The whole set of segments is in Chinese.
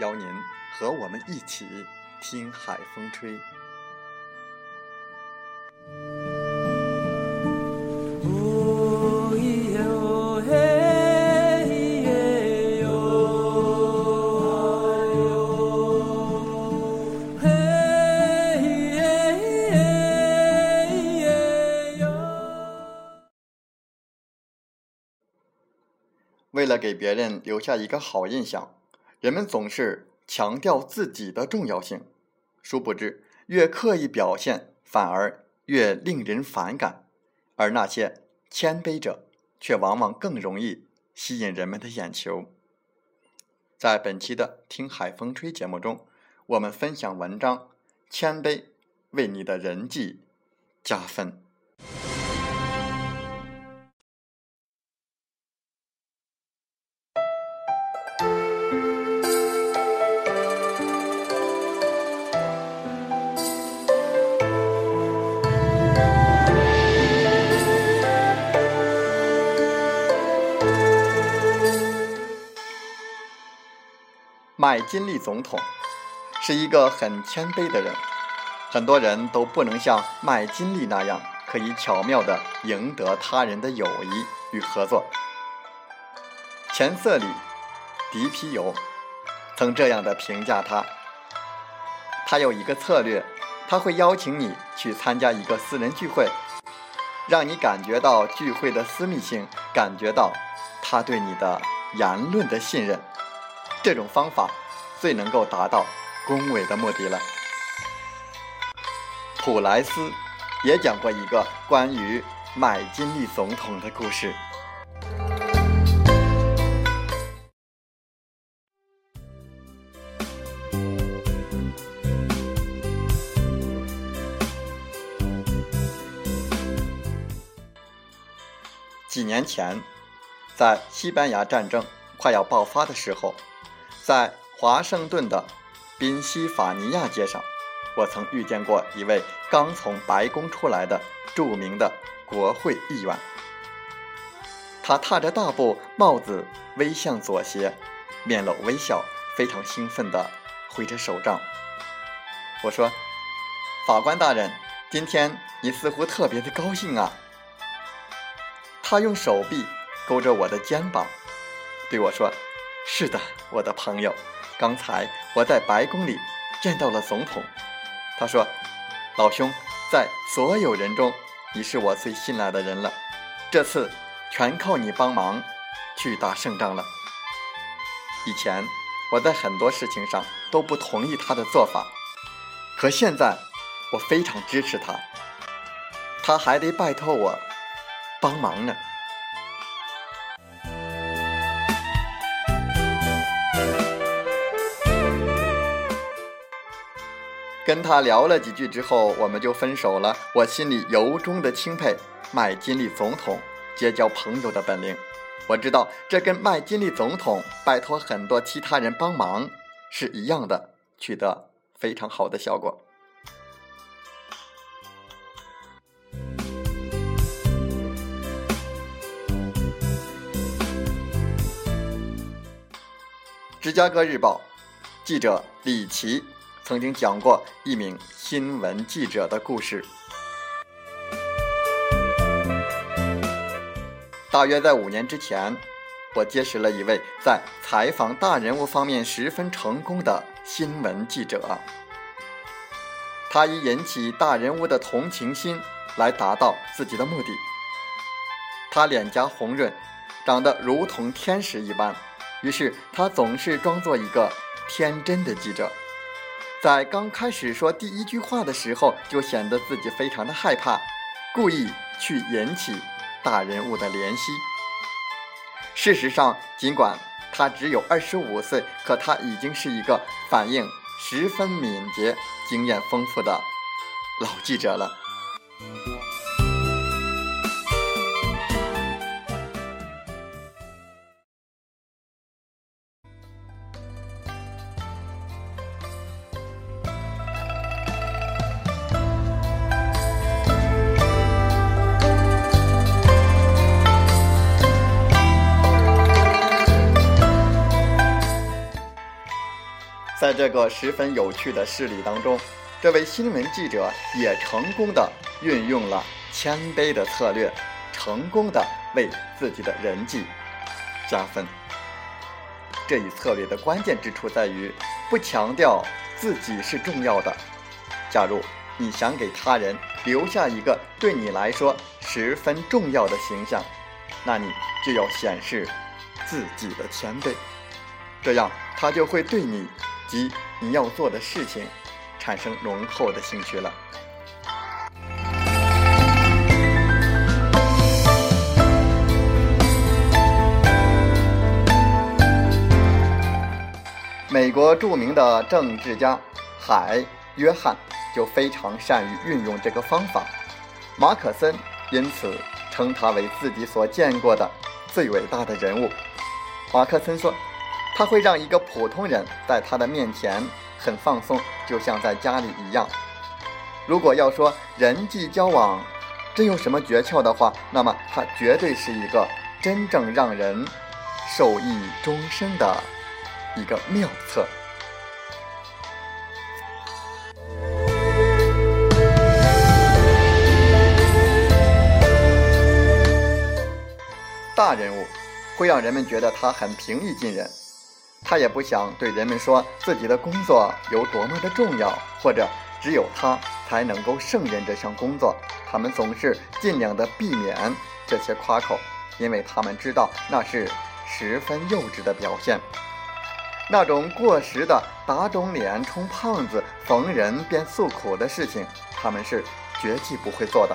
邀您和我们一起听海风吹。为了给别人留下一个好印象，人们总是强调自己的重要性。殊不知，越刻意表现，反而越令人反感。而那些谦卑者，却往往更容易吸引人们的眼球。在本期的《听海风吹》节目中，我们分享文章《谦卑为你的人际加分》。麦金利总统是一个很谦卑的人，很多人都不能像麦金利那样，可以巧妙地赢得他人的友谊与合作。钱瑟里·迪皮尤曾这样的评价他：他有一个策略，他会邀请你去参加一个私人聚会，让你感觉到聚会的私密性，感觉到他对你的言论的信任。这种方法最能够达到恭维的目的了。普莱斯也讲过一个关于麦金利总统的故事。几年前，在西班牙战争快要爆发的时候。在华盛顿的宾夕法尼亚街上，我曾遇见过一位刚从白宫出来的著名的国会议员。他踏着大步，帽子微向左斜，面露微笑，非常兴奋地挥着手杖。我说：“法官大人，今天你似乎特别的高兴啊。”他用手臂勾着我的肩膀，对我说。是的，我的朋友，刚才我在白宫里见到了总统。他说：“老兄，在所有人中，你是我最信赖的人了。这次全靠你帮忙去打胜仗了。以前我在很多事情上都不同意他的做法，可现在我非常支持他。他还得拜托我帮忙呢。”跟他聊了几句之后，我们就分手了。我心里由衷的钦佩麦金利总统结交朋友的本领。我知道这跟麦金利总统拜托很多其他人帮忙是一样的，取得非常好的效果。芝加哥日报记者李琦。曾经讲过一名新闻记者的故事。大约在五年之前，我结识了一位在采访大人物方面十分成功的新闻记者。他以引起大人物的同情心来达到自己的目的。他脸颊红润，长得如同天使一般，于是他总是装作一个天真的记者。在刚开始说第一句话的时候，就显得自己非常的害怕，故意去引起大人物的怜惜。事实上，尽管他只有二十五岁，可他已经是一个反应十分敏捷、经验丰富的老记者了。这个十分有趣的事例当中，这位新闻记者也成功的运用了谦卑的策略，成功的为自己的人际加分。这一策略的关键之处在于不强调自己是重要的。假如你想给他人留下一个对你来说十分重要的形象，那你就要显示自己的谦卑，这样他就会对你。及你要做的事情，产生浓厚的兴趣了。美国著名的政治家海约翰就非常善于运用这个方法，马可森因此称他为自己所见过的最伟大的人物。马克森说。他会让一个普通人在他的面前很放松，就像在家里一样。如果要说人际交往真有什么诀窍的话，那么他绝对是一个真正让人受益终生的一个妙策。大人物会让人们觉得他很平易近人。他也不想对人们说自己的工作有多么的重要，或者只有他才能够胜任这项工作。他们总是尽量的避免这些夸口，因为他们知道那是十分幼稚的表现。那种过时的打肿脸充胖子、逢人便诉苦的事情，他们是绝技不会做的。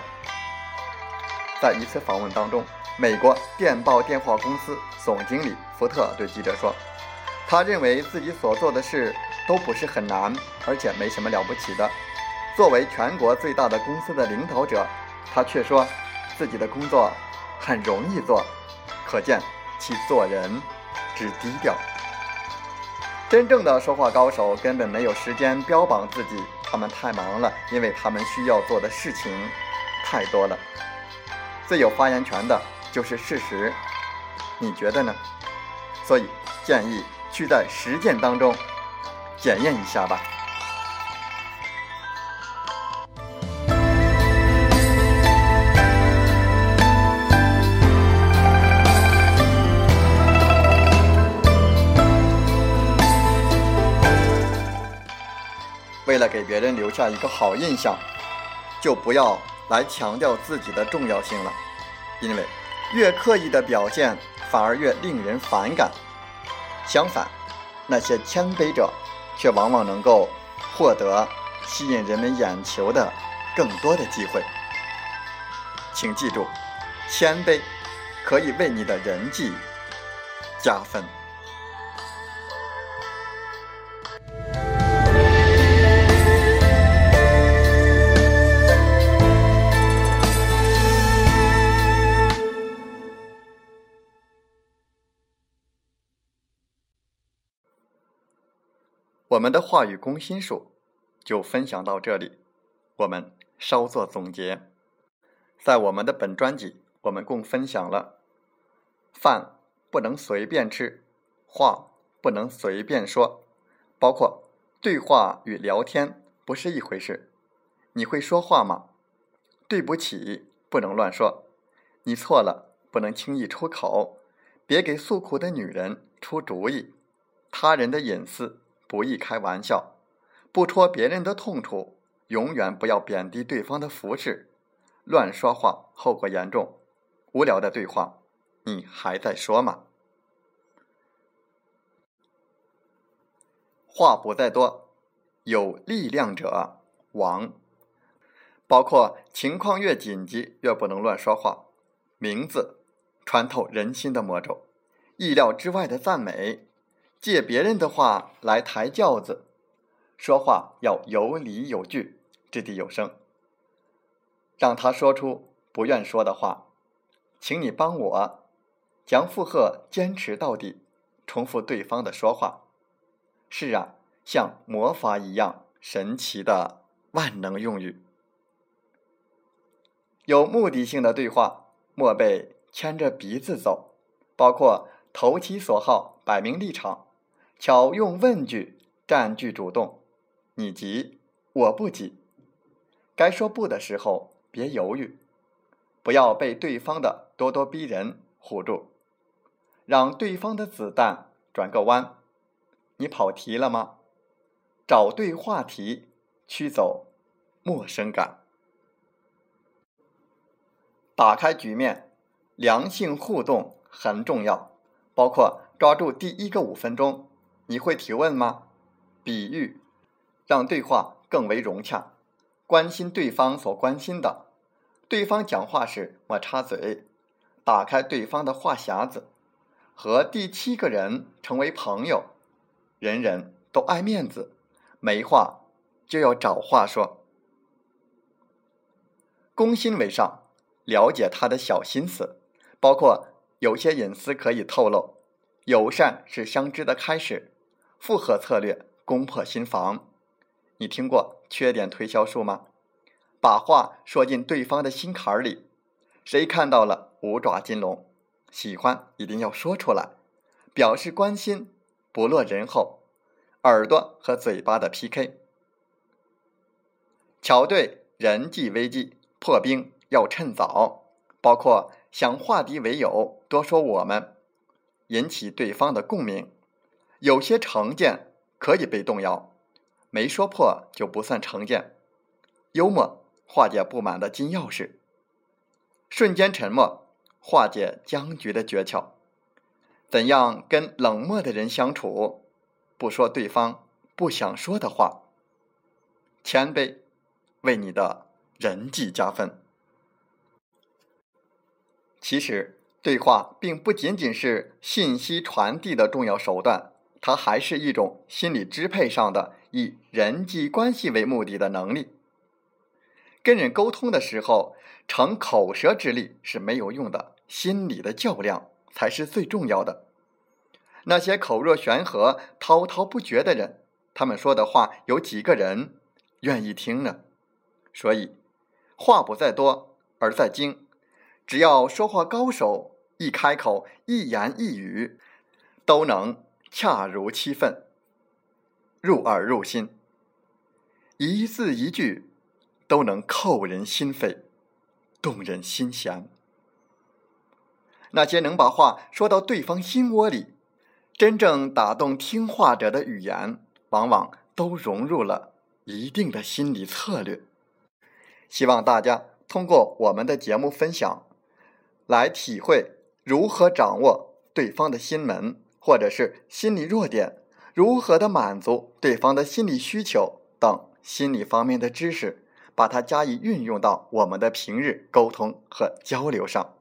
在一次访问当中，美国电报电话公司总经理福特对记者说。他认为自己所做的事都不是很难，而且没什么了不起的。作为全国最大的公司的领导者，他却说自己的工作很容易做，可见其做人之低调。真正的说话高手根本没有时间标榜自己，他们太忙了，因为他们需要做的事情太多了。最有发言权的就是事实，你觉得呢？所以建议。去在实践当中检验一下吧。为了给别人留下一个好印象，就不要来强调自己的重要性了，因为越刻意的表现，反而越令人反感。相反，那些谦卑者却往往能够获得吸引人们眼球的更多的机会。请记住，谦卑可以为你的人际加分。我们的话语攻心术就分享到这里，我们稍作总结。在我们的本专辑，我们共分享了：饭不能随便吃，话不能随便说，包括对话与聊天不是一回事。你会说话吗？对不起，不能乱说。你错了，不能轻易出口。别给诉苦的女人出主意。他人的隐私。不宜开玩笑，不戳别人的痛处，永远不要贬低对方的服饰，乱说话后果严重。无聊的对话，你还在说吗？话不在多，有力量者亡。包括情况越紧急，越不能乱说话。名字穿透人心的魔咒，意料之外的赞美，借别人的话来抬轿子，说话要有理有据，掷地有声，让他说出不愿说的话。请你帮我将附和坚持到底，重复对方的说话。是啊，像魔法一样神奇的万能用语。有目的性的对话，莫被牵着鼻子走，包括投其所好、摆明立场、巧用问句、占据主动。你急，我不急。该说不的时候，别犹豫，不要被对方的咄咄逼人唬住，让对方的子弹转个弯。你跑题了吗？找对话题，驱走陌生感。打开局面，良性互动很重要，包括抓住第一个五分钟。你会提问吗？比喻，让对话更为融洽。关心对方所关心的，对方讲话时莫插嘴，打开对方的话匣子，和第七个人成为朋友。人人都爱面子，没话就要找话说，攻心为上。了解他的小心思，包括有些隐私可以透露。友善是相知的开始，复合策略攻破心房。你听过缺点推销术吗？把话说进对方的心坎里，谁看到了五爪金龙？喜欢一定要说出来，表示关心，不落人后。耳朵和嘴巴的 PK，巧对人际危机破冰。要趁早，包括想化敌为友，多说我们，引起对方的共鸣。有些成见可以被动摇，没说破就不算成见。幽默化解不满的金钥匙，瞬间沉默化解僵局的诀窍。怎样跟冷漠的人相处？不说对方不想说的话，谦卑为你的人际加分。其实，对话并不仅仅是信息传递的重要手段，它还是一种心理支配上的以人际关系为目的的能力。跟人沟通的时候，逞口舌之力是没有用的，心理的较量才是最重要的。那些口若悬河、滔滔不绝的人，他们说的话有几个人愿意听呢？所以，话不在多，而在精。只要说话高手一开口，一言一语都能恰如其分，入耳入心，一字一句都能扣人心扉，动人心弦。那些能把话说到对方心窝里，真正打动听话者的语言，往往都融入了一定的心理策略。希望大家通过我们的节目分享。来体会如何掌握对方的心门，或者是心理弱点，如何的满足对方的心理需求等心理方面的知识，把它加以运用到我们的平日沟通和交流上。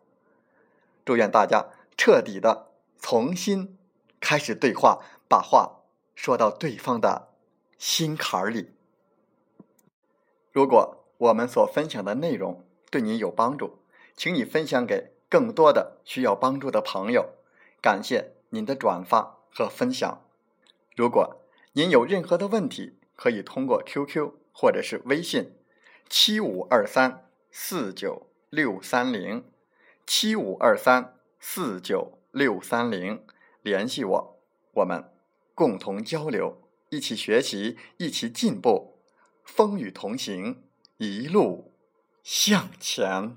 祝愿大家彻底的从心开始对话，把话说到对方的心坎儿里。如果我们所分享的内容对你有帮助，请你分享给。更多的需要帮助的朋友，感谢您的转发和分享。如果您有任何的问题，可以通过 QQ 或者是微信七五二三四九六三零七五二三四九六三零联系我，我们共同交流，一起学习，一起进步，风雨同行，一路向前。